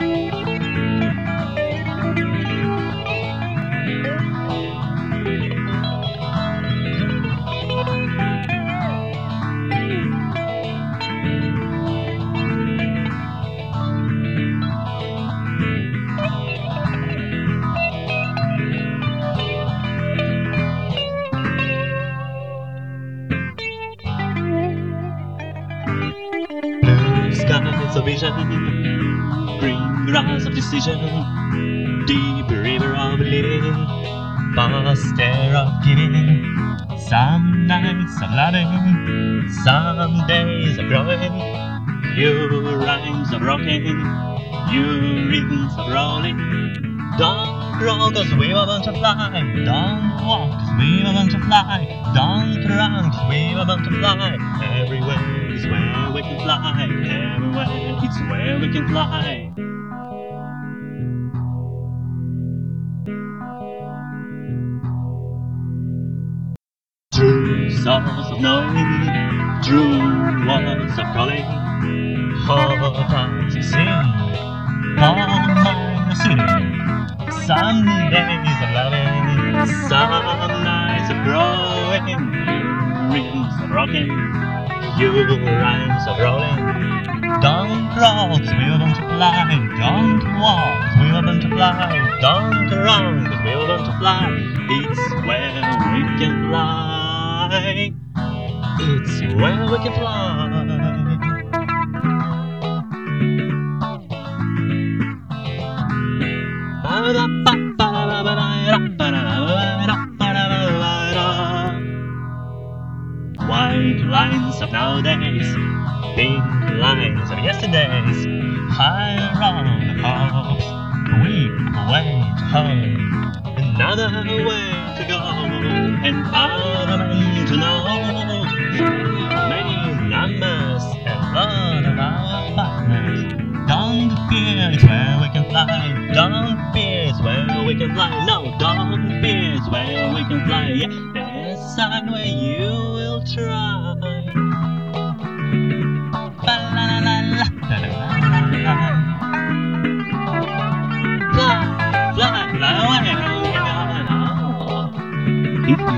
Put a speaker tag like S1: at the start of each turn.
S1: Blue of vision, green grass of decision, deep river of living, air of giving. Some nights of loving, some days of growing, few rhymes of rocking, few rhythms of rolling. Don't grow cause we were born to fly. Don't walk cause we were born to fly. Don't run cause we were born to fly. Everywhere is where we can fly. Everywhere where we can fly. True souls of knowing, true words of calling, hearts of sing, all mine of singing. Some days of loving, some nights of growing, rhythms of rocking, few rhymes of rolling. Don't cause we were born to fly. Don't walk, we were born to fly. Don't run, we were born to fly. It's where we can fly. It's where we can fly. White lines of nowadays, pink lines of yesterdays, higher on the hopes, we to home, another way to go, and other men to know. Many numbers and lot of our partners. Don't fear, it's where we can fly. Don't fear, it's where we can fly. No, don't fear, it's where we can fly. Yeah, there's a side where you will try. Ba-la-la-la-la, la-la-la-la-la. Fly, fly, fly away. If you